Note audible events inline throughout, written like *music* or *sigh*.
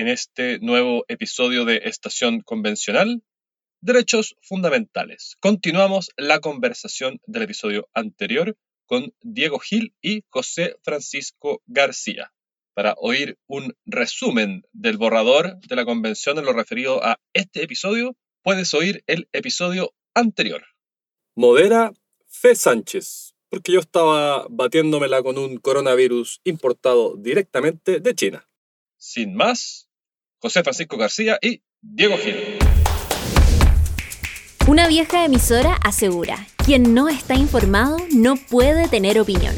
en este nuevo episodio de Estación Convencional, Derechos Fundamentales. Continuamos la conversación del episodio anterior con Diego Gil y José Francisco García para oír un resumen del borrador de la convención en lo referido a este episodio, puedes oír el episodio anterior. Modera Fe Sánchez, porque yo estaba batiéndomela con un coronavirus importado directamente de China. Sin más, José Francisco García y Diego Gil. Una vieja emisora asegura, quien no está informado no puede tener opinión.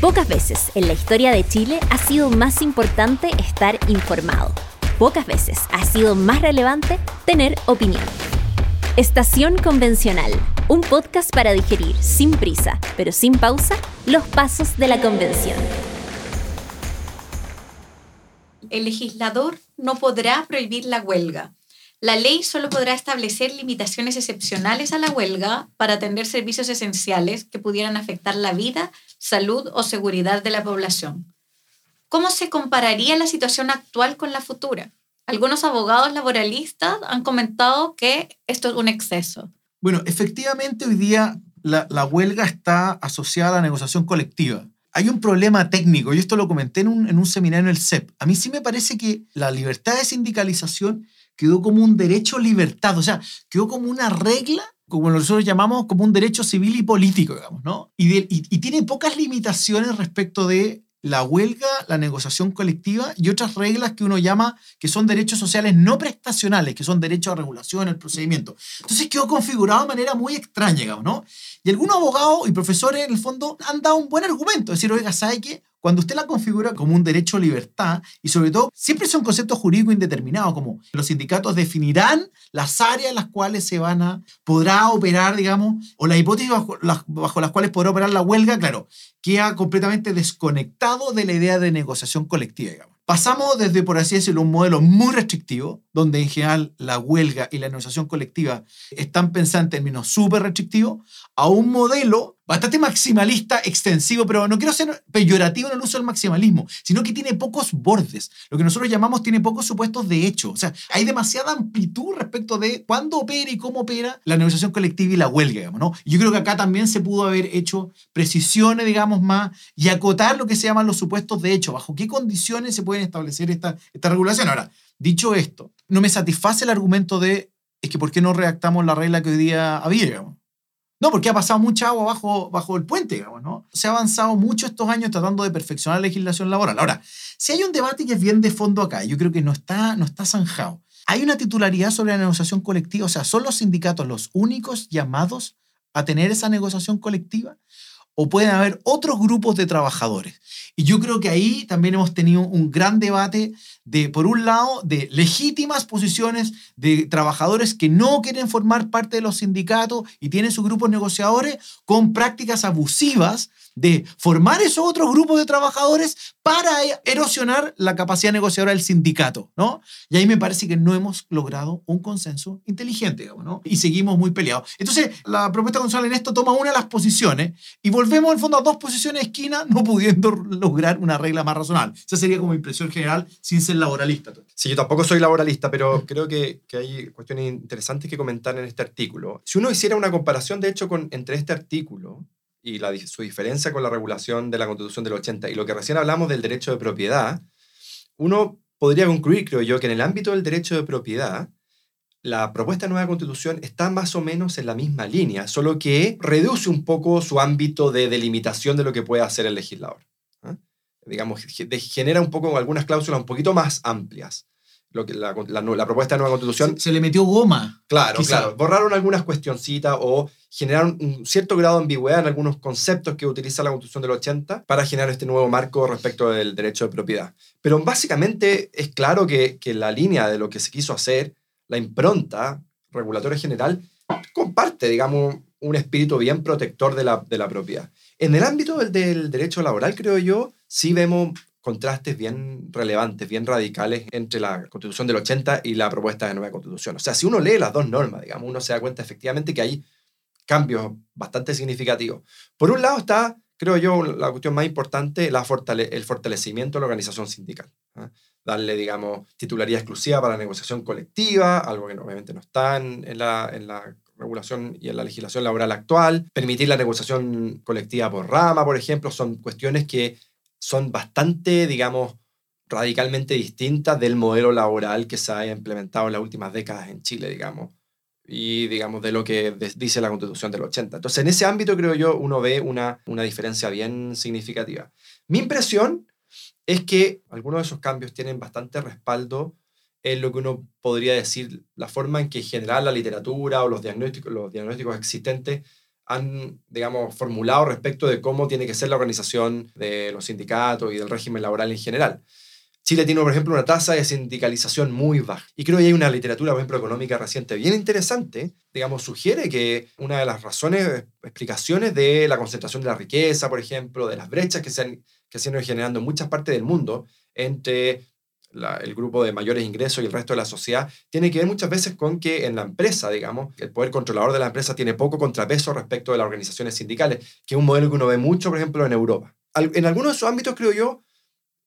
Pocas veces en la historia de Chile ha sido más importante estar informado. Pocas veces ha sido más relevante tener opinión. Estación Convencional, un podcast para digerir sin prisa, pero sin pausa, los pasos de la convención. El legislador no podrá prohibir la huelga. La ley solo podrá establecer limitaciones excepcionales a la huelga para atender servicios esenciales que pudieran afectar la vida salud o seguridad de la población. ¿Cómo se compararía la situación actual con la futura? Algunos abogados laboralistas han comentado que esto es un exceso. Bueno, efectivamente hoy día la, huelga está asociada a la negociación colectiva. Hay un problema técnico, y esto lo comenté en un, en un seminario en el CEP. A mí sí me parece que la libertad de sindicalización quedó como un derecho libertad, o sea, quedó como una regla como nosotros llamamos, como un derecho civil y político, digamos, ¿no? Y, y, tiene pocas limitaciones respecto de la huelga, la negociación colectiva y otras reglas que uno llama que son derechos sociales no prestacionales, que son derechos a regulación, el procedimiento. Entonces quedó configurado de manera muy extraña, ¿no? Y algunos abogados y profesores, en el fondo, han dado un buen argumento, decir, oiga, ¿sabe qué? Cuando usted la configura como un derecho a libertad, y sobre todo, siempre son conceptos jurídicos indeterminados, como los sindicatos definirán las áreas en las cuales se van a, podrá operar, digamos, o la hipótesis bajo las, bajo las cuales podrá operar la huelga, claro, queda completamente desconectado de la idea de negociación colectiva, digamos. Pasamos desde, por así decirlo, un modelo muy restrictivo, donde en general la huelga y la negociación colectiva están pensadas en términos súper restrictivos, a un modelo bastante maximalista, extensivo, pero no quiero ser peyorativo en el uso del maximalismo, sino que tiene pocos bordes. Lo que nosotros llamamos tiene pocos supuestos de hecho. O sea, hay demasiada amplitud respecto de cuándo opera y cómo opera la negociación colectiva y la huelga, digamos, ¿no? Yo creo que acá también se pudo haber hecho precisiones, digamos, más y acotar lo que se llaman los supuestos de hecho, bajo qué condiciones se pueden establecer esta, esta regulación. Ahora, dicho esto, no me satisface el argumento de es que ¿por qué no redactamos la regla que hoy día había, digamos? No, porque ha pasado mucha agua bajo, bajo el puente, digamos, ¿no? Se ha avanzado mucho estos años tratando de perfeccionar la legislación laboral. Ahora, si hay un debate que es bien de fondo acá, yo creo que no está, no está zanjado. Hay una titularidad sobre la negociación colectiva, o sea, ¿son los sindicatos los únicos llamados a tener esa negociación colectiva? ¿O pueden haber otros grupos de trabajadores? Y yo creo que ahí también hemos tenido un gran debate de, por un lado, de legítimas posiciones de trabajadores que no quieren formar parte de los sindicatos y tienen sus grupos negociadores con prácticas abusivas de formar esos otros grupos de trabajadores para erosionar la capacidad negociadora del sindicato, ¿no? Y ahí me parece que no hemos logrado un consenso inteligente, ¿no? Y seguimos muy peleados. Entonces, la propuesta constitucional en esto toma una de las posiciones y volvemos, al fondo, a dos posiciones de esquina, no pudiendo lograr una regla más razonable. Esa sería como impresión general, sin ser laboralista. Sí, yo tampoco soy laboralista, pero creo que, que hay cuestiones interesantes que comentar en este artículo. Si uno hiciera una comparación, de hecho, con, entre este artículo y su diferencia con la regulación de la Constitución del 80 y lo que recién hablamos del derecho de propiedad, uno podría concluir, creo yo, que en el ámbito del derecho de propiedad, la propuesta de nueva constitución está más o menos en la misma línea, solo que reduce un poco su ámbito de delimitación de lo que puede hacer el legislador. ¿ah? Digamos, genera un poco algunas cláusulas un poquito más amplias lo que la, propuesta de nueva constitución. Se, le metió goma. Claro, claro. Borraron algunas cuestioncitas o generaron un cierto grado de ambigüedad en algunos conceptos que utiliza la constitución del 80 para generar este nuevo marco respecto del derecho de propiedad. Pero básicamente es claro que, que la línea de lo que se quiso hacer, la impronta regulatoria general, comparte, digamos, un espíritu bien protector de la, de la propiedad. En el ámbito del, del derecho laboral, creo yo, sí vemos contrastes bien relevantes, bien radicales entre la constitución del 80 y la propuesta de nueva constitución. O sea, si uno lee las dos normas, digamos, uno se da cuenta efectivamente que hay cambios bastante significativos. Por un lado está, creo yo, la cuestión más importante, el fortalecimiento de la organización sindical. ¿ah? darle, digamos, titularidad exclusiva para la negociación colectiva, algo que obviamente no está en la regulación y en la legislación laboral actual, permitir la negociación colectiva por rama, por ejemplo, son cuestiones que son bastante, digamos, radicalmente distintas del modelo laboral que se ha implementado en las últimas décadas en Chile, digamos, y digamos de lo que dice la Constitución del 80. Entonces, en ese ámbito creo yo uno ve una, una diferencia bien significativa. Mi impresión es que algunos de esos cambios tienen bastante respaldo en lo que uno podría decir la forma en que en general la literatura o los diagnósticos, los diagnósticos existentes han, digamos, formulado respecto de cómo tiene que ser la organización de los sindicatos y del régimen laboral en general. Chile tiene, por ejemplo, una tasa de sindicalización muy baja. Y creo que hay una literatura, por ejemplo, económica reciente bien interesante, digamos, sugiere que una de las razones, explicaciones de la concentración de la riqueza, por ejemplo, de las brechas que se han, que se han ido generando en muchas partes del mundo entre el grupo de mayores ingresos y el resto de la sociedad, tiene que ver muchas veces con que en la empresa, digamos, el poder controlador de la empresa tiene poco contrapeso respecto de las organizaciones sindicales, que es un modelo que uno ve mucho, por ejemplo, en Europa. En algunos de esos ámbitos, creo yo,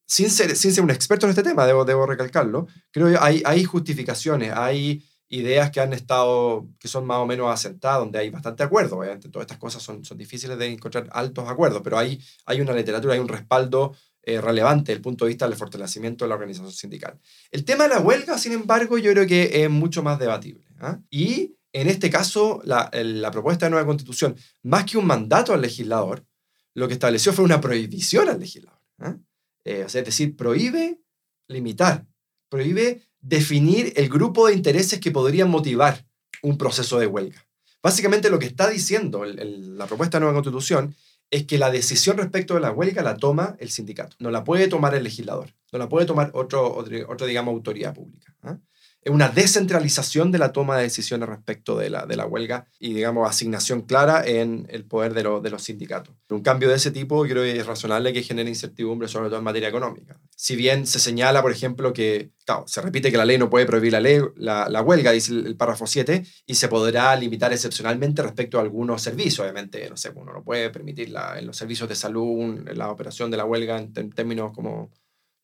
sin ser, sin ser un experto en este tema, debo, debo recalcarlo, creo yo, hay, hay justificaciones, hay ideas que han estado, que son más o menos asentadas, donde hay bastante acuerdo. Obviamente, todas estas cosas son, son difíciles de encontrar altos acuerdos, pero hay, hay una literatura, hay un respaldo eh, relevante desde el punto de vista del fortalecimiento de la organización sindical. El tema de la huelga, sin embargo, yo creo que es mucho más debatible. ¿ah? Y en este caso, la, la, propuesta de nueva constitución, más que un mandato al legislador, lo que estableció fue una prohibición al legislador. ¿ah? Eh, es decir, prohíbe limitar, prohíbe definir el grupo de intereses que podrían motivar un proceso de huelga. Básicamente lo que está diciendo la propuesta de nueva constitución es que la decisión respecto de la huelga la toma el sindicato, no la puede tomar el legislador, no la puede tomar otro, otro, digamos, autoridad pública. ¿ah? Una descentralización de la toma de decisiones respecto de la, de la huelga y, digamos, asignación clara en el poder de, de los sindicatos. Un cambio de ese tipo creo que es razonable que genere incertidumbre, sobre todo en materia económica. Si bien se señala, por ejemplo, que, claro, se repite que la ley no puede prohibir la, ley, la, la huelga, dice el, párrafo 7, y se podrá limitar excepcionalmente respecto a algunos servicios, obviamente, no sé, uno no puede permitir la, en los servicios de salud la operación de la huelga en términos como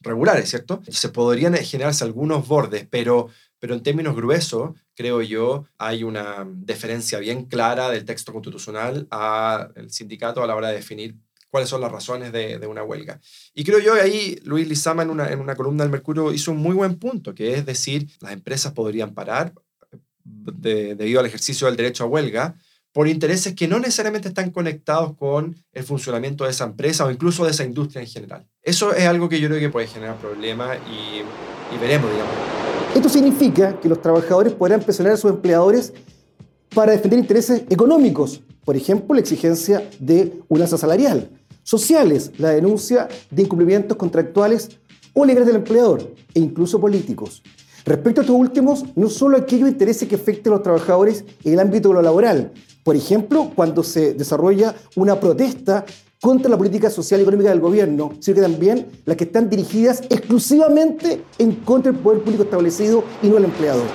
regulares, ¿cierto? Se podrían generarse algunos bordes, pero pero en términos gruesos, creo yo, hay una deferencia bien clara del texto constitucional al sindicato a la hora de definir cuáles son las razones de, una huelga. Y creo yo ahí Luis Lizama en una, en una columna del Mercurio hizo un muy buen punto, que es decir, las empresas podrían parar debido al ejercicio del derecho a huelga por intereses que no necesariamente están conectados con el funcionamiento de esa empresa o incluso de esa industria en general. Eso es algo que yo creo que puede generar problemas y, y veremos, digamos. Esto significa que los trabajadores podrán presionar a sus empleadores para defender intereses económicos, por ejemplo, la exigencia de una alza salarial, sociales, la denuncia de incumplimientos contractuales o legales del empleador, e incluso políticos. Respecto a estos últimos, no solo aquellos intereses que afecten a los trabajadores en el ámbito de lo laboral, por ejemplo, cuando se desarrolla una protesta contra la política social y económica del gobierno, sino que también las que están dirigidas exclusivamente en contra del poder público establecido y no el empleador.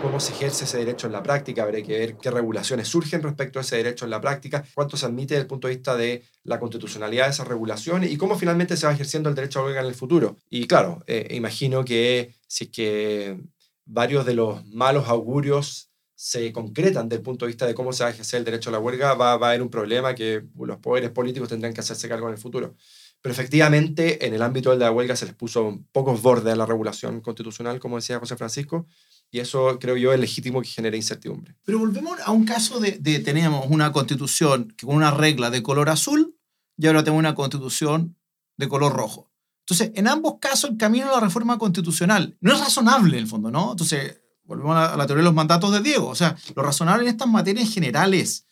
¿Cómo se ejerce ese derecho en la práctica? Habrá que ver qué regulaciones surgen respecto a ese derecho en la práctica, cuánto se admite desde el punto de vista de la constitucionalidad de esas regulaciones y cómo finalmente se va ejerciendo el derecho a huelga en el futuro. Y claro, eh, imagino que si es que varios de los malos augurios se concretan desde el punto de vista de cómo se va a ejercer el derecho a la huelga, va, va a haber un problema que los poderes políticos tendrán que hacerse cargo en el futuro. Pero efectivamente, en el ámbito de la huelga se les puso pocos bordes a la regulación constitucional, como decía José Francisco, y eso creo yo es legítimo que genere incertidumbre. Pero volvemos a un caso de, de tenemos una constitución con una regla de color azul y ahora tenemos una constitución de color rojo. Entonces, en ambos casos el camino a la reforma constitucional no es razonable en el fondo, ¿no? Entonces, volvemos a la teoría de los mandatos de Diego. O sea, lo razonable en estas materias generales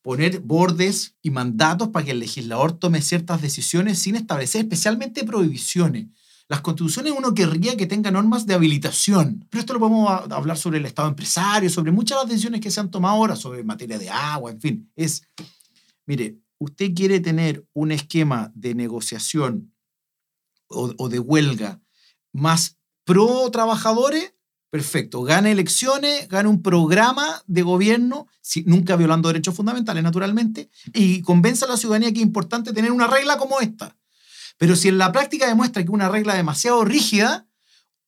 poner bordes y mandatos para que el legislador tome ciertas decisiones sin establecer especialmente prohibiciones. Las constituciones uno querría que tenga normas de habilitación, pero esto lo podemos hablar sobre el Estado empresario, sobre muchas de las decisiones que se han tomado ahora, sobre materia de agua, en fin. Es, mire, usted quiere tener un esquema de negociación o, o de huelga más pro trabajadores, Perfecto. Gana elecciones, gana un programa de gobierno, nunca violando derechos fundamentales, naturalmente, y convence a la ciudadanía que es importante tener una regla como esta. Pero si en la práctica demuestra que una regla demasiado rígida,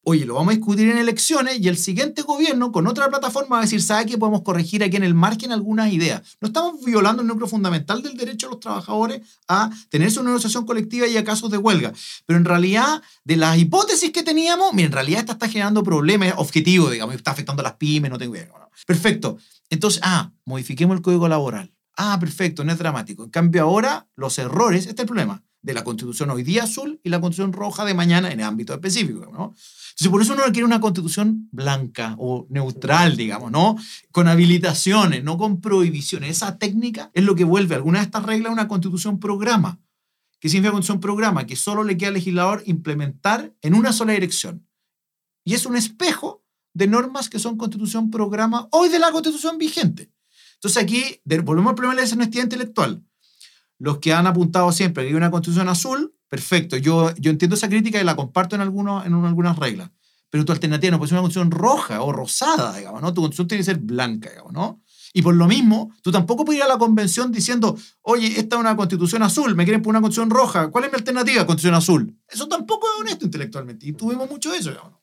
Oye, lo vamos a discutir en elecciones y el siguiente gobierno con otra plataforma va a decir, ¿sabe qué? Podemos corregir aquí en el margen algunas ideas. No estamos violando el núcleo fundamental del derecho de los trabajadores a tener su negociación colectiva y a casos de huelga. Pero en realidad, de las hipótesis que teníamos, en realidad esta está generando problemas objetivos, digamos, está afectando a las pymes, no tengo idea. Perfecto. Entonces, ah, modifiquemos el código laboral. Ah, perfecto, no es dramático. En cambio, ahora los errores, este es el problema, de la constitución hoy día azul y la constitución roja de mañana en el ámbito específico, ¿no? Entonces, por eso uno quiere una constitución blanca o neutral, digamos, ¿no? Con habilitaciones, no con prohibiciones. Esa técnica es lo que vuelve alguna de estas reglas a una constitución programa. ¿Qué significa constitución programa? Que solo le queda al legislador implementar en una sola dirección. Y es un espejo de normas que son constitución programa hoy de la constitución vigente. Entonces aquí volvemos al problema de la desonestidad intelectual. Los que han apuntado siempre que hay una constitución azul, Perfecto, yo, yo entiendo esa crítica y la comparto en, en algunas reglas. Pero tu alternativa no puede ser una constitución roja o rosada, digamos, ¿no? Tu constitución tiene que ser blanca, digamos, ¿no? Y por lo mismo, tú tampoco puedes ir a la convención diciendo, oye, esta es una constitución azul, me quieren poner una constitución roja, ¿cuál es mi alternativa? Constitución azul. Eso tampoco es honesto intelectualmente. Y tuvimos mucho de eso, digamos.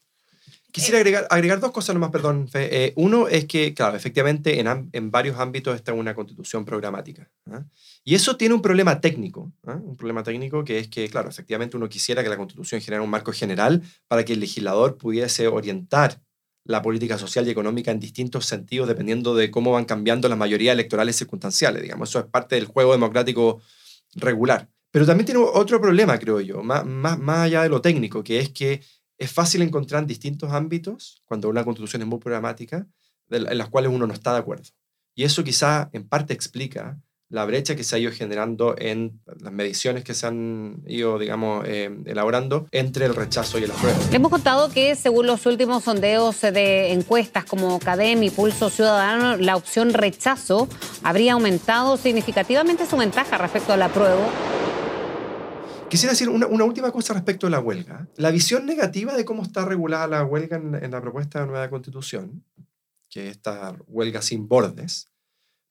Quisiera agregar, agregar dos cosas nomás, perdón, Fe. Eh, uno es que, claro, efectivamente en, en varios ámbitos está una constitución programática. ¿ah? Y eso tiene un problema técnico, ¿ah? un problema técnico que es que, claro, efectivamente uno quisiera que la Constitución generara un marco general para que el legislador pudiese orientar la política social y económica en distintos sentidos dependiendo de cómo van cambiando las mayorías electorales circunstanciales. Digamos, eso es parte del juego democrático regular. Pero también tiene otro problema, creo yo, más, más, más allá de lo técnico, que es que es fácil encontrar en distintos ámbitos, cuando una constitución es muy programática, en las cuales uno no está de acuerdo. Y eso quizá en parte explica la brecha que se ha ido generando en las mediciones que se han ido, digamos, eh, elaborando entre el rechazo y el apruebo. Le hemos contado que según los últimos sondeos de encuestas como CADEM y Pulso Ciudadano, la opción rechazo habría aumentado significativamente su ventaja respecto al apruebo. Quisiera decir una, última cosa respecto a la huelga. La visión negativa de cómo está regulada la huelga en, la propuesta de nueva constitución, que es esta huelga sin bordes,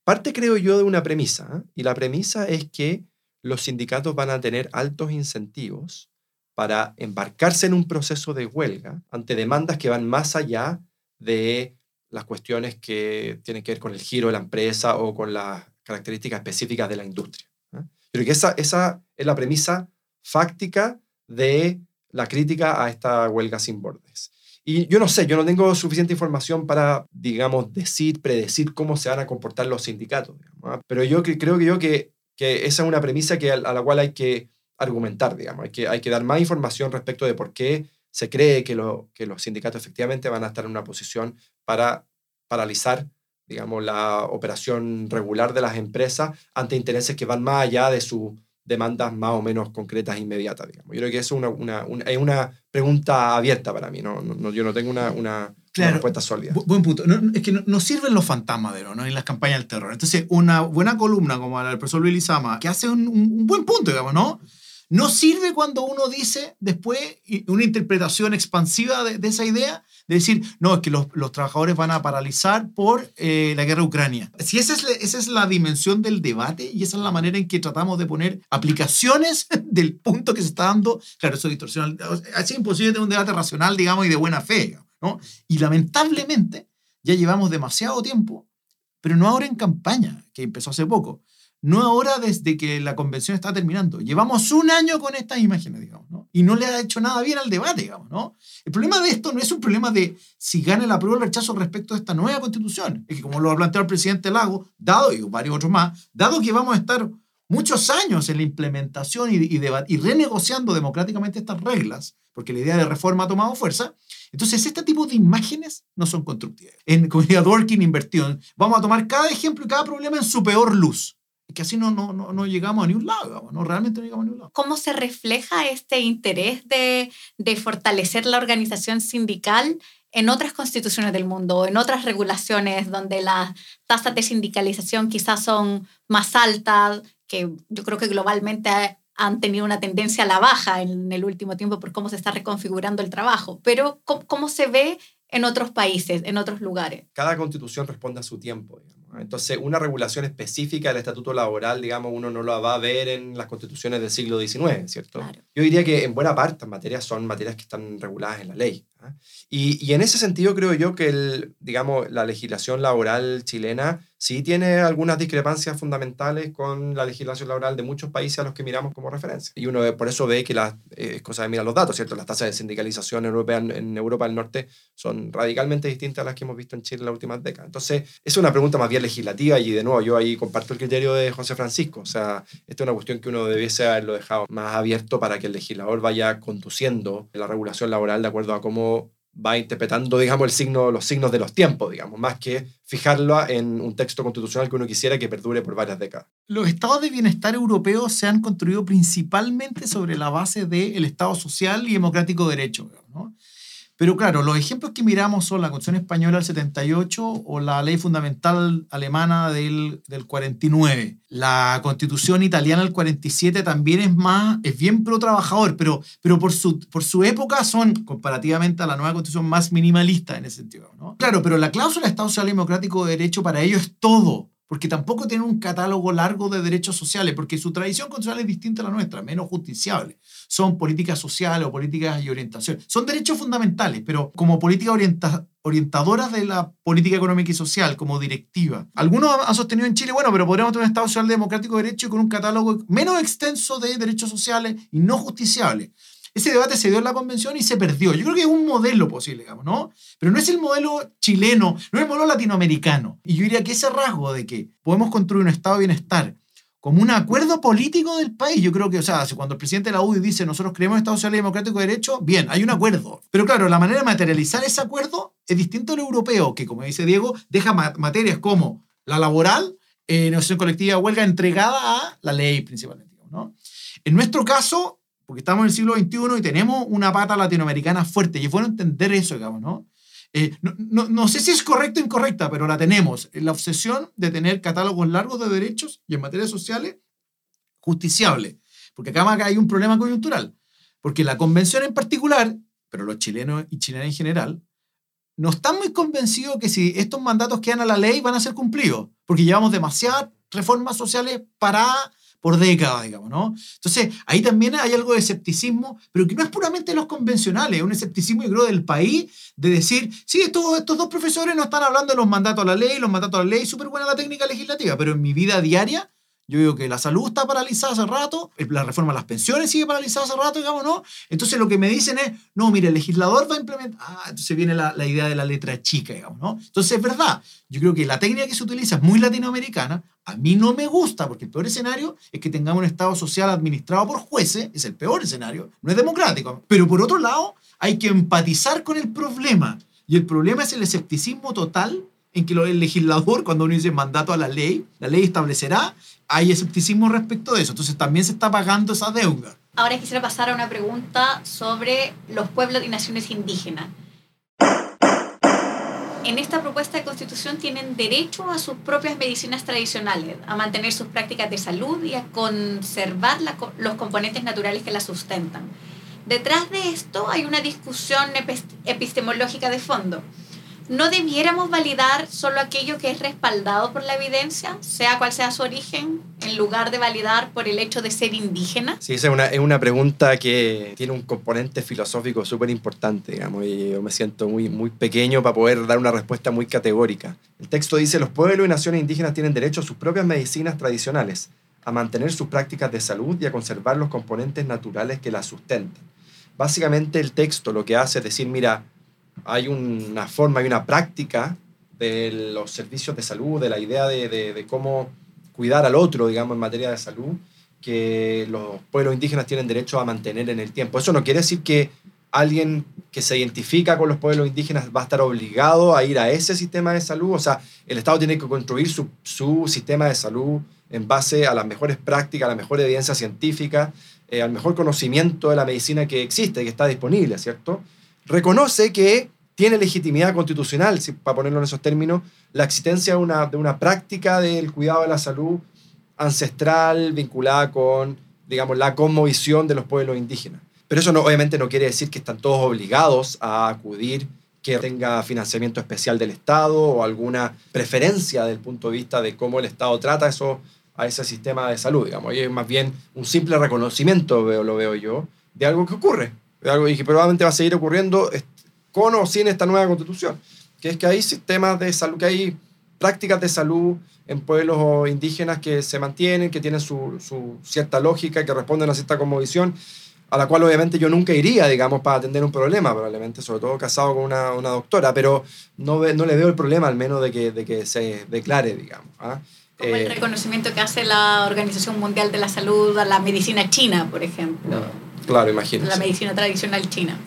Parte, creo yo, de una premisa, y la premisa es que los sindicatos van a tener altos incentivos para embarcarse en un proceso de huelga ante demandas que van más allá de las cuestiones que tienen que ver con el giro de la empresa o con las características específicas de la industria. ¿eh? Que esa, esa es la premisa fáctica de la crítica a esta huelga sin bordes. Y yo no sé, yo no tengo suficiente información para, digamos, decir, predecir cómo se van a comportar los sindicatos. ¿ah? Pero yo creo que yo que, que esa es una premisa que, a la cual hay que argumentar, digamos. Hay que, hay que dar más información respecto de por qué se cree que, lo, que los sindicatos efectivamente van a estar en una posición para paralizar, digamos, la operación regular de las empresas ante intereses que van más allá de su demandas más o menos concretas e inmediatas, digamos. Yo creo que eso es una, una, es una pregunta abierta para mí, ¿no? no, yo no tengo una, una, respuesta sólida. buen punto. es que no, sirven los fantasmas, ¿no? En las campañas del terror. Entonces, una buena columna como la del profesor Luis Lizama, que hace un, un buen punto, digamos, ¿no? No sirve cuando uno dice después una interpretación expansiva de, esa idea, de decir, no, es que los, trabajadores van a paralizar por eh, la guerra Ucrania. Si esa es, esa es la dimensión del debate y esa es la manera en que tratamos de poner aplicaciones *laughs* del punto que se está dando, claro, eso distorsiona. Es imposible tener un debate racional, digamos, y de buena fe, ¿no? Y lamentablemente ya llevamos demasiado tiempo, pero no ahora en campaña, que empezó hace poco no ahora desde que la convención está terminando. Llevamos un año con estas imágenes, digamos, ¿no? Y no le ha hecho nada bien al debate, digamos, ¿no? El problema de esto no es un problema de si gana el apruebo o el rechazo respecto a esta nueva constitución. Es que, como lo ha planteado el presidente Lago, dado, y varios otros más, dado que vamos a estar muchos años en la implementación y, renegociando democráticamente estas reglas, porque la idea de reforma ha tomado fuerza, entonces, este tipo de imágenes no son constructivas. En comunidad working inversión, vamos a tomar cada ejemplo y cada problema en su peor luz que así no, no, no, llegamos a ningún lado, ¿no? Realmente no llegamos a ningún lado. ¿Cómo se refleja este interés de, de fortalecer la organización sindical en otras constituciones del mundo, en otras regulaciones donde las tasas de sindicalización quizás son más altas, que yo creo que globalmente han tenido una tendencia a la baja en el último tiempo por cómo se está reconfigurando el trabajo. Pero ¿cómo, cómo se ve en otros países, en otros lugares? Cada constitución responde a su tiempo. Digamos. Entonces, una regulación específica del estatuto laboral, digamos, uno no lo va a ver en las constituciones del siglo XIX, ¿cierto? Yo diría que en buena parte las materias son materias que están reguladas en la ley. ¿ah? Y, y en ese sentido creo yo que el, digamos, la legislación laboral chilena sí tiene algunas discrepancias fundamentales con la legislación laboral de muchos países a los que miramos como referencia. Y uno por eso ve que las, eh, es cosa de mirar los datos, ¿cierto? Las tasas de sindicalización europea, en Europa del Norte son radicalmente distintas a las que hemos visto en Chile en las últimas décadas. Entonces, es una pregunta más bien legislativa y de nuevo, yo ahí comparto el criterio de José Francisco. O sea, esta es una cuestión que uno debiese haberlo dejado más abierto para que el legislador vaya conduciendo la regulación laboral de acuerdo a cómo va interpretando, digamos, los signos de los tiempos, digamos, más que fijarlo en un texto constitucional que uno quisiera que perdure por varias décadas. Los estados de bienestar europeos se han construido principalmente sobre la base del Estado social y democrático de derecho, ¿no? Pero claro, los ejemplos que miramos son la Constitución Española del 78 o la Ley Fundamental Alemana del, del 49. La Constitución Italiana del 47 también es más, es bien pro trabajador, pero, pero por, su, por su época son, comparativamente a la nueva Constitución, más minimalista en ese sentido. ¿no? Claro, pero la cláusula de Estado Social Democrático de Derecho para ello es todo porque tampoco tiene un catálogo largo de derechos sociales, porque su tradición constitucional es distinta a la nuestra, menos justiciable. Son políticas sociales o políticas y orientación. Son derechos fundamentales, pero como políticas orientadoras de la política económica y social, como directiva. Algunos han sostenido en Chile, bueno, pero podríamos tener un Estado social democrático de derecho con un catálogo menos extenso de derechos sociales y no justiciables. Ese debate se dio en la convención y se perdió. Yo creo que es un modelo posible, digamos, ¿no? Pero no es el modelo chileno, no es el modelo latinoamericano. Y yo diría que ese rasgo de que podemos construir un estado de bienestar como un acuerdo político del país. Yo creo que, o sea, cuando el presidente de la UDI dice nosotros creemos en Estado Social y Democrático de Derecho, bien, hay un acuerdo. Pero claro, la manera de materializar ese acuerdo es distinto al europeo, que como dice Diego, deja materias como la laboral, eh, negociación colectiva, huelga entregada a la ley principalmente. ¿no? En nuestro caso, porque estamos en el siglo XXI y tenemos una pata latinoamericana fuerte, y es bueno entender eso, digamos, ¿no? Eh, no, no, no, sé si es correcta o incorrecta, pero la tenemos. La obsesión de tener catálogos largos de derechos y en materia sociales justiciable. Porque acá hay un problema coyuntural. Porque la convención en particular, pero los chilenos y chilenas en general, no están muy convencidos que si estos mandatos quedan a la ley van a ser cumplidos. Porque llevamos demasiadas reformas sociales para por décadas, digamos, ¿no? Entonces, ahí también hay algo de escepticismo, pero que no es puramente los convencionales, es un escepticismo, yo creo, del país, de decir, sí, estos, estos dos profesores no están hablando de los mandatos a la ley, los mandatos a la ley, súper buena la técnica legislativa, pero en mi vida diaria yo digo que la salud está paralizada hace rato, la reforma de las pensiones sigue paralizada hace rato, digamos, ¿no? Entonces lo que me dicen es, no, mire, el legislador va a implementar... Ah, entonces viene la, la idea de la letra chica, digamos, ¿no? Entonces es verdad, yo creo que la técnica que se utiliza es muy latinoamericana, a mí no me gusta, porque el peor escenario es que tengamos un Estado social administrado por jueces, es el peor escenario, no es democrático. Pero por otro lado, hay que empatizar con el problema, y el problema es el escepticismo total en que el legislador, cuando uno dice mandato a la ley, la ley establecerá, hay escepticismo respecto de eso. Entonces también se está pagando esa deuda. Ahora quisiera pasar a una pregunta sobre los pueblos y naciones indígenas. En esta propuesta de constitución tienen derecho a sus propias medicinas tradicionales, a mantener sus prácticas de salud y a conservar los componentes naturales que las sustentan. Detrás de esto hay una discusión epistemológica de fondo no debiéramos validar solo aquello que es respaldado por la evidencia, sea cual sea su origen, en lugar de validar por el hecho de ser indígena? Sí, esa es una, es una pregunta que tiene un componente filosófico súper importante, digamos, y yo me siento muy, muy pequeño para poder dar una respuesta muy categórica. El texto dice, los pueblos y naciones indígenas tienen derecho a sus propias medicinas tradicionales, a mantener sus prácticas de salud y a conservar los componentes naturales que las sustentan. Básicamente el texto lo que hace es decir, mira, hay una forma, hay una práctica de los servicios de salud, de la idea de, de, cómo cuidar al otro, digamos, en materia de salud, que los pueblos indígenas tienen derecho a mantener en el tiempo. Eso no quiere decir que alguien que se identifica con los pueblos indígenas va a estar obligado a ir a ese sistema de salud. O sea, el Estado tiene que construir su, su sistema de salud en base a las mejores prácticas, a la mejor evidencia científica, eh, al mejor conocimiento de la medicina que existe, que está disponible, ¿cierto? Reconoce que tiene legitimidad constitucional, para ponerlo en esos términos, la existencia de una, práctica del cuidado de la salud ancestral vinculada con, digamos, la cosmovisión de los pueblos indígenas. Pero eso no, obviamente no quiere decir que están todos obligados a acudir, que tenga financiamiento especial del Estado o alguna preferencia desde el punto de vista de cómo el Estado trata a ese sistema de salud, digamos. Y es más bien un simple reconocimiento, veo, lo veo yo, de algo que ocurre algo y que probablemente va a seguir ocurriendo con o sin esta nueva constitución, que es que hay sistemas de salud, que hay prácticas de salud en pueblos indígenas que se mantienen, que tienen su, su cierta lógica, que responden a cierta conmovisión, a la cual obviamente yo nunca iría, digamos, para atender un problema, probablemente, sobre todo casado con una, una doctora, pero no, ve- no le veo el problema al menos de que, de que se declare, digamos. ¿ah? Como el Eh, reconocimiento que hace la Organización Mundial de la Salud a la medicina china, por ejemplo. Claro, imagínense. La medicina tradicional china.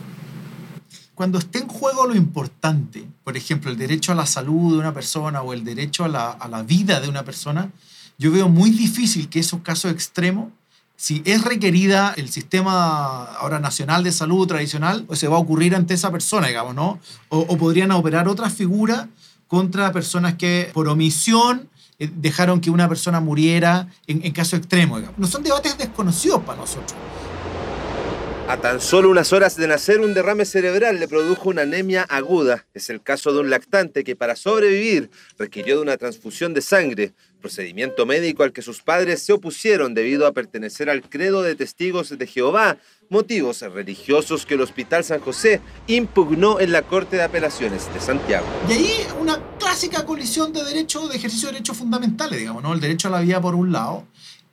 Cuando esté en juego lo importante, por ejemplo, el derecho a la salud de una persona o el derecho a la, a la vida de una persona, yo veo muy difícil que esos casos extremos, si es requerida el sistema ahora nacional de salud tradicional, pues se va a ocurrir ante esa persona, digamos, ¿no? O, o podrían operar otras figuras contra personas que por omisión eh, dejaron que una persona muriera en, en caso extremo, digamos. No son debates desconocidos para nosotros. A tan solo unas horas de nacer, un derrame cerebral le produjo una anemia aguda. Es el caso de un lactante que para sobrevivir requirió de una transfusión de sangre, procedimiento médico al que sus padres se opusieron debido a pertenecer al credo de testigos de Jehová, motivos religiosos que el Hospital San José impugnó en la Corte de Apelaciones de Santiago. Y ahí una clásica colisión de derechos, de ejercicio de derechos fundamentales, digamos, ¿no? El derecho a la vida por un lado.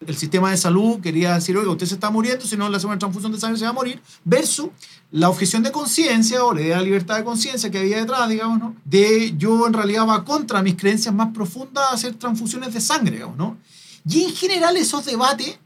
El sistema de salud quería decir, oiga, usted se está muriendo, si no le hacemos una transfusión de sangre se va a morir, versus la objeción de conciencia o la idea de libertad de conciencia que había detrás, digamos, ¿no? De yo en realidad va contra mis creencias más profundas hacer transfusiones de sangre, digamos, ¿no? Y en general esos debates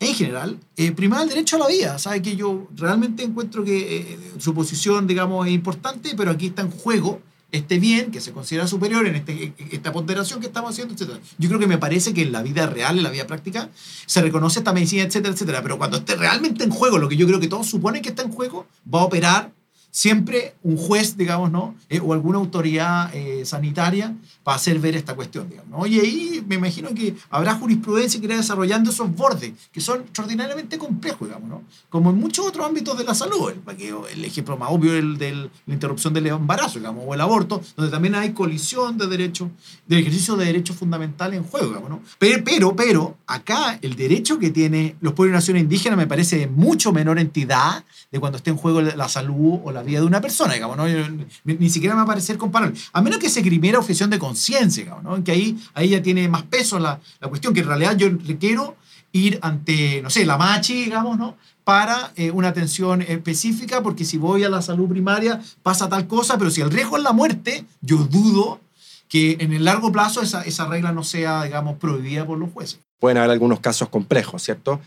en general, eh, primar el derecho a la vida. Sabe que yo realmente encuentro que eh, su posición, digamos, es importante, pero aquí está en juego este bien que se considera superior en este- esta ponderación que estamos haciendo, etc. Yo creo que me parece que en la vida real, en la vida práctica, se reconoce esta medicina, etcétera, etcétera. Pero cuando esté realmente en juego, lo que yo creo que todos suponen que está en juego, va a operar siempre un juez, digamos, ¿no? Eh, o alguna autoridad eh, sanitaria para hacer ver esta cuestión, digamos, ¿no? Y ahí me imagino que habrá jurisprudencia que irá desarrollando esos bordes, que son extraordinariamente complejos, digamos, ¿no? Como en muchos otros ámbitos de la salud, el, el ejemplo más obvio es el de la interrupción del embarazo, digamos, o el aborto, donde también hay colisión de derechos, de ejercicio de derechos fundamentales en juego, digamos, ¿no? Pero, pero, pero, acá el derecho que tiene los pueblos y naciones indígenas me parece de mucho menor entidad de cuando esté en juego la salud o la vida de una persona, digamos, ¿no? Yo- ni, ni siquiera me va a parecer comparable. A menos que se crimiera objeción de conciencia, digamos, ¿no? Que ahí, ahí ya tiene más peso la, la cuestión, que en realidad yo requiero ir ante, no sé, la machi, digamos, ¿no? Para eh, una atención específica, porque si voy a la salud primaria pasa tal cosa, pero si el riesgo es la muerte, yo dudo que en el largo plazo esa, esa regla no sea, digamos, prohibida por los jueces. pueden haber algunos casos complejos, ¿cierto?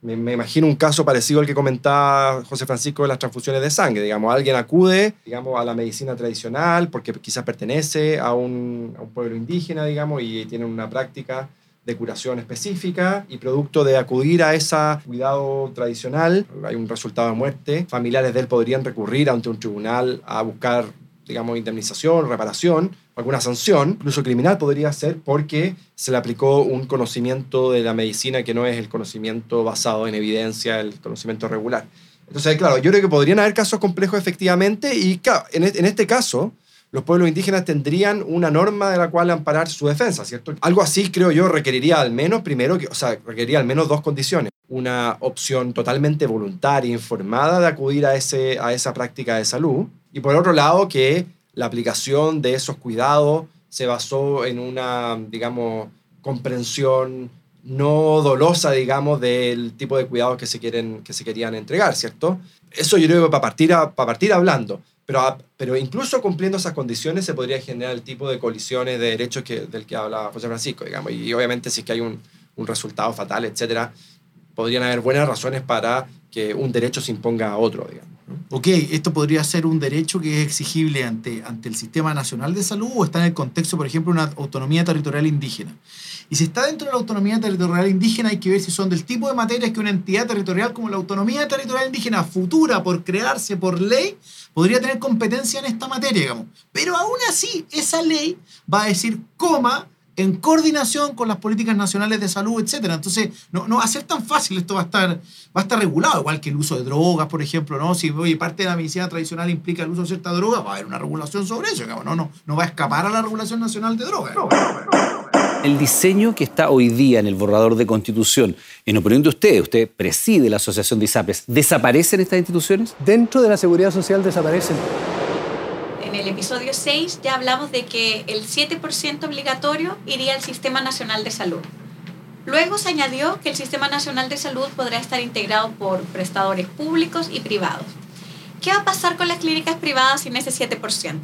Me, imagino un caso parecido al que comentaba José Francisco de las transfusiones de sangre. Digamos, alguien acude, digamos, a la medicina tradicional porque quizás pertenece a un, a un pueblo indígena, digamos, y tiene una práctica de curación específica y producto de acudir a ese cuidado tradicional, hay un resultado de muerte, familiares de él podrían recurrir ante un tribunal a buscar, digamos, indemnización, reparación, alguna sanción, incluso criminal podría ser porque se le aplicó un conocimiento de la medicina que no es el conocimiento basado en evidencia, el conocimiento regular. Entonces, claro, yo creo que podrían haber casos complejos efectivamente y claro, en, e- en este caso, los pueblos indígenas tendrían una norma de la cual amparar su defensa, ¿cierto? Algo así, creo yo, requeriría al menos, primero, que, o sea, requeriría al menos dos condiciones. Una opción totalmente voluntaria, informada de acudir a, ese, a esa práctica de salud. Y por otro lado, que la aplicación de esos cuidados se basó en una, digamos, comprensión no dolosa, digamos, del tipo de cuidados que se, quieren, que se querían entregar, ¿cierto? Eso yo creo que para partir, a- para partir hablando, pero, a- pero incluso cumpliendo esas condiciones se podría generar el tipo de colisiones de derechos que, del que habla José Francisco, digamos, y obviamente si es que hay un, un resultado fatal, etcétera, podrían haber buenas razones para que un derecho se imponga a otro, digamos. Ok, esto podría ser un derecho que es exigible ante, ante el Sistema Nacional de Salud o está en el contexto, por ejemplo, de una autonomía territorial indígena. Y si está dentro de la autonomía territorial indígena, hay que ver si son del tipo de materias que una entidad territorial como la autonomía territorial indígena futura por crearse por ley podría tener competencia en esta materia, digamos. Pero aún así, esa ley va a decir, coma, en coordinación con las políticas nacionales de salud, etcétera. Entonces, no, no va a ser tan fácil, esto va a estar, va a estar regulado, igual que el uso de drogas, por ejemplo, ¿no? Si oye, parte de la medicina tradicional implica el uso de cierta droga, va a haber una regulación sobre eso, digamos, no, no, no va a escapar a la regulación nacional de drogas. El diseño que está hoy día en el borrador de constitución, en opinión de usted, usted preside la Asociación de ISAPRES, ¿desaparecen estas instituciones? Dentro de la seguridad social desaparecen. En el episodio 6 ya hablamos de que el 7% obligatorio iría al Sistema Nacional de Salud. Luego se añadió que el Sistema Nacional de Salud podrá estar integrado por prestadores públicos y privados. ¿Qué va a pasar con las clínicas privadas sin ese 7%?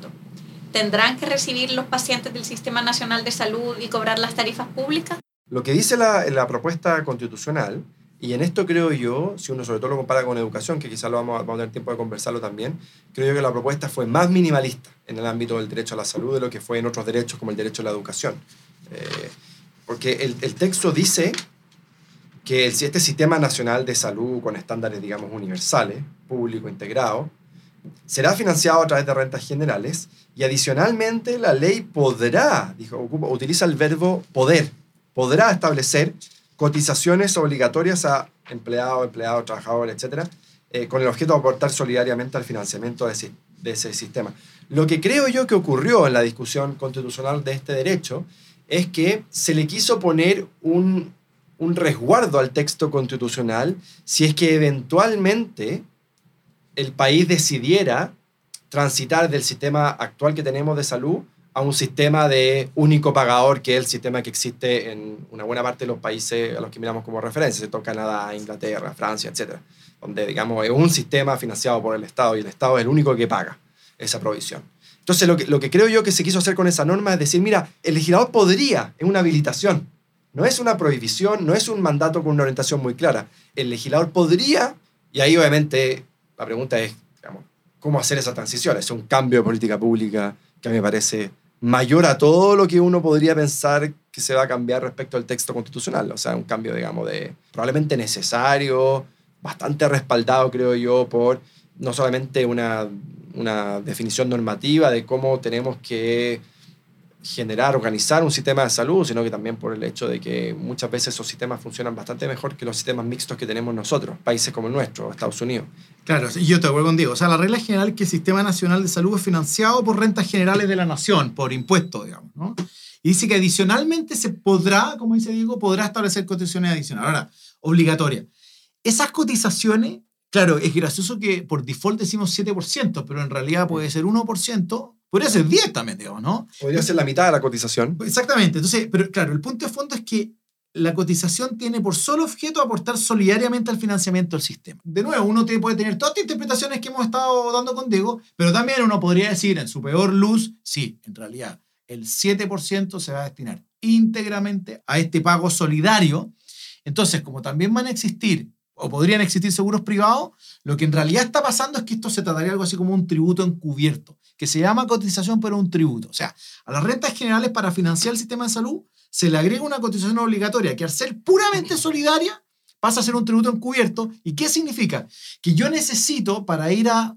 ¿Tendrán que recibir los pacientes del Sistema Nacional de Salud y cobrar las tarifas públicas? Lo que dice la, la propuesta constitucional, y en esto creo yo, si uno sobre todo lo compara con educación, que quizás lo vamos a, vamos a tener tiempo de conversarlo también, creo yo que la propuesta fue más minimalista en el ámbito del derecho a la salud de lo que fue en otros derechos como el derecho a la educación. Eh, porque el, el, texto dice que si este sistema nacional de salud con estándares, digamos, universales, público, integrado, será financiado a través de rentas generales y adicionalmente la ley podrá, dijo, utiliza el verbo poder, podrá establecer cotizaciones obligatorias a empleados, empleados, trabajadores, etcétera, eh, con el objeto de aportar solidariamente al financiamiento de ese, de ese sistema. Lo que creo yo que ocurrió en la discusión constitucional de este derecho es que se le quiso poner un, un resguardo al texto constitucional si es que eventualmente el país decidiera transitar del sistema actual que tenemos de salud a un sistema de único pagador, que es el sistema que existe en una buena parte de los países a los que miramos como referencia, todo Canadá, Inglaterra, Francia, etc. Donde, digamos, es un sistema financiado por el Estado y el Estado es el único que paga esa provisión. Entonces, lo que, lo que creo yo que se quiso hacer con esa norma es decir, mira, el legislador podría, es una habilitación, no es una prohibición, no es un mandato con una orientación muy clara. El legislador podría, y ahí obviamente la pregunta es, ¿cómo hacer esa transición? Es un cambio de política pública que a mí me parece mayor a todo lo que uno podría pensar que se va a cambiar respecto al texto constitucional. O sea, un cambio, digamos, de probablemente necesario, bastante respaldado, creo yo, por no solamente una, una definición normativa de cómo tenemos que generar, organizar un sistema de salud, sino que también por el hecho de que muchas veces esos sistemas funcionan bastante mejor que los sistemas mixtos que tenemos nosotros, países como el nuestro, Estados Unidos. Claro, y yo te acuerdo contigo. O sea, la regla general es que el Sistema Nacional de Salud es financiado por rentas generales de la nación, por impuestos, digamos, ¿no? Y dice que adicionalmente se podrá, como dice Diego, podrá establecer cotizaciones adicionales. Ahora, obligatoria. Esas cotizaciones, claro, es gracioso que por default decimos 7%, pero en realidad puede ser 1%, podría ser 10 también, digamos, ¿no? Podría ser la mitad de la cotización. Exactamente. Entonces, pero claro, el punto de fondo es que la cotización tiene por solo objeto aportar solidariamente al financiamiento del sistema. De nuevo, uno puede tener todas las interpretaciones que hemos estado dando con Diego, pero también uno podría decir en su peor luz, sí, en realidad el 7% se va a destinar íntegramente a este pago solidario. Entonces, como también van a existir o podrían existir seguros privados, lo que en realidad está pasando es que esto se trataría de algo así como un tributo encubierto, que se llama cotización pero un tributo. O sea, a las rentas generales para financiar el sistema de salud se le agrega una cotización obligatoria que al ser puramente solidaria pasa a ser un tributo encubierto. ¿Y qué significa? Que yo necesito para ir a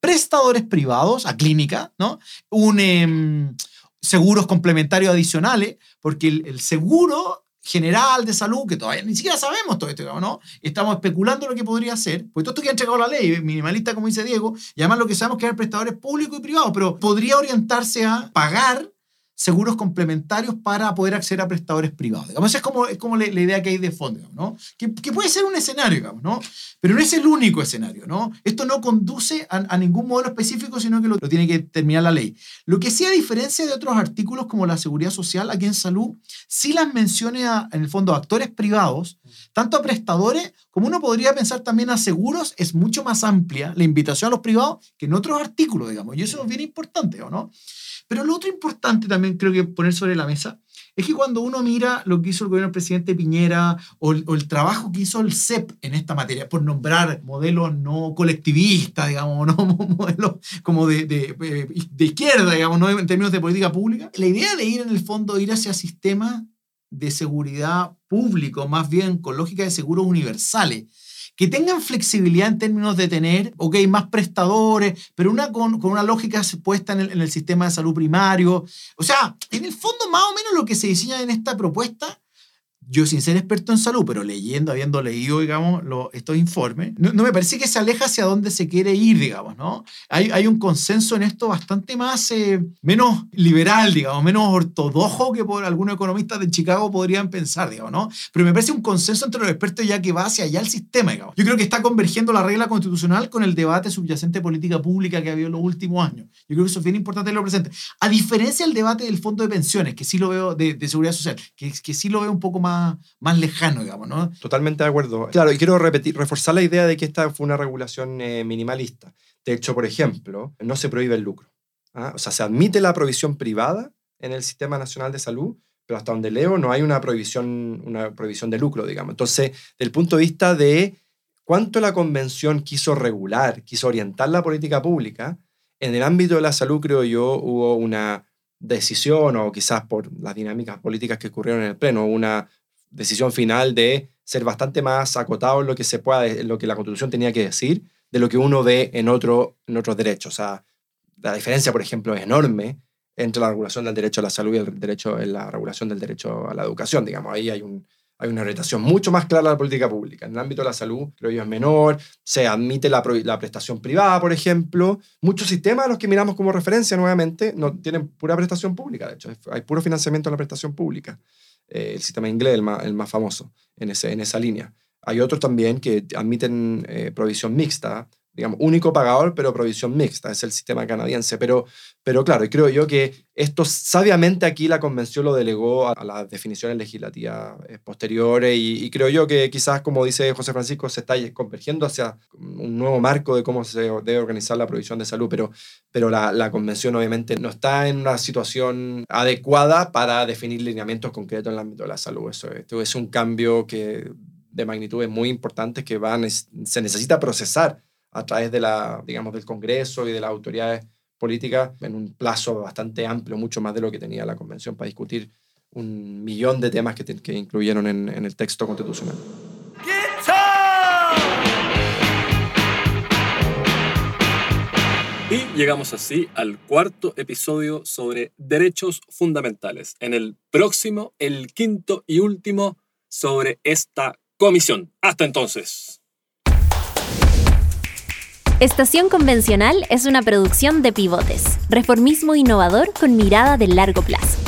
prestadores privados, a clínica, ¿no? Un, em, seguros complementarios adicionales, porque el seguro general de salud, que todavía ni siquiera sabemos todo esto, ¿no? Estamos especulando lo que podría ser, pues todo esto que ha entregado la ley, minimalista como dice Diego, y además lo que sabemos que hay prestadores públicos y privados, pero podría orientarse a pagar seguros complementarios para poder acceder a prestadores privados. Digamos, esa es como, es como la, idea que hay de fondo, ¿no? Que, que, puede ser un escenario, digamos, ¿no? Pero no es el único escenario, ¿no? Esto no conduce a, a ningún modelo específico, sino que lo, lo, tiene que terminar la ley. Lo que sí, a diferencia de otros artículos como la seguridad social, aquí en salud, sí las menciona, en el fondo, a actores privados, tanto a prestadores como uno podría pensar también a seguros, es mucho más amplia la invitación a los privados que en otros artículos, digamos, y eso es bien importante, ¿no? Pero lo otro importante también creo que poner sobre la mesa es que cuando uno mira lo que hizo el gobierno del presidente Piñera o el, o el, trabajo que hizo el CEP en esta materia, por nombrar modelos no colectivistas, digamos, *laughs* no modelos como de, de, de, izquierda, digamos, ¿no? en términos de política pública, la idea de ir en el fondo, ir hacia sistemas de seguridad público, más bien con lógica de seguros universales, que tengan flexibilidad en términos de tener, ok, más prestadores, pero una con, una lógica puesta en el, en el, sistema de salud primario. O sea, en el fondo, más o menos lo que se diseña en esta propuesta yo sin ser experto en salud, pero leyendo, habiendo leído, digamos, lo- estos informes, no, no me parece que se aleja hacia donde se quiere ir, digamos, ¿no? Hay, hay un consenso en esto bastante más, eh, menos liberal, digamos, menos ortodoxo que por algunos economistas de Chicago podrían pensar, digamos, ¿no? Pero me parece un consenso entre los expertos ya que va hacia allá el sistema, digamos. Yo creo que está convergiendo la regla constitucional con el debate subyacente de política pública que ha habido en los últimos años. Yo creo que eso es bien importante tenerlo presente. A diferencia del debate del fondo de pensiones, que sí lo veo, de, de seguridad social, que, que sí lo veo un poco más, más lejano, digamos, ¿no? Totalmente de acuerdo. Claro, y quiero repetir, reforzar la idea de que esta fue una regulación eh, minimalista. De hecho, por ejemplo, no se prohíbe el lucro. ¿ah? O sea, se admite la provisión privada en el Sistema Nacional de Salud, pero hasta donde leo no hay una prohibición, una prohibición de lucro, digamos. Entonces, del punto de vista de cuánto la convención quiso regular, quiso orientar la política pública, en el ámbito de la salud, creo yo, hubo una decisión, o quizás por las dinámicas políticas que ocurrieron en el Pleno, una decisión final de ser bastante más acotado en lo que se pueda, en lo que la Constitución tenía que decir, de lo que uno ve en, otro, en otros derechos. O sea, la diferencia, por ejemplo, es enorme entre la regulación del derecho a la salud y el derecho, la regulación del derecho a la educación. Digamos, ahí hay, un, hay una orientación mucho más clara de la política pública. En el ámbito de la salud, creo yo, es menor. Se admite la, prestación privada, por ejemplo. Muchos sistemas a los que miramos como referencia, nuevamente, no tienen pura prestación pública. De hecho, hay puro financiamiento de la prestación pública. Eh, el sistema inglés, el más, el más famoso en, ese, en esa línea. Hay otros también que admiten eh, provisión mixta, digamos, único pagador, pero provisión mixta, es el sistema canadiense. Pero, pero claro, y creo yo que esto sabiamente aquí la convención lo delegó a, las definiciones legislativas eh, posteriores y, y creo yo que quizás, como dice José Francisco, se está convergiendo hacia un nuevo marco de cómo se debe organizar la provisión de salud, pero, pero la, la convención obviamente no está en una situación adecuada para definir lineamientos concretos en el ámbito de la salud. Eso, esto es un cambio que de magnitudes muy importantes que van, se necesita procesar a través de la, digamos, del Congreso y de las autoridades políticas en un plazo bastante amplio, mucho más de lo que tenía la Convención para discutir un millón de temas que, que incluyeron en, en el texto constitucional. Y llegamos así al cuarto episodio sobre derechos fundamentales. En el próximo, el quinto y último sobre esta comisión. Hasta entonces. Estación Convencional es una producción de pivotes, reformismo innovador con mirada de largo plazo.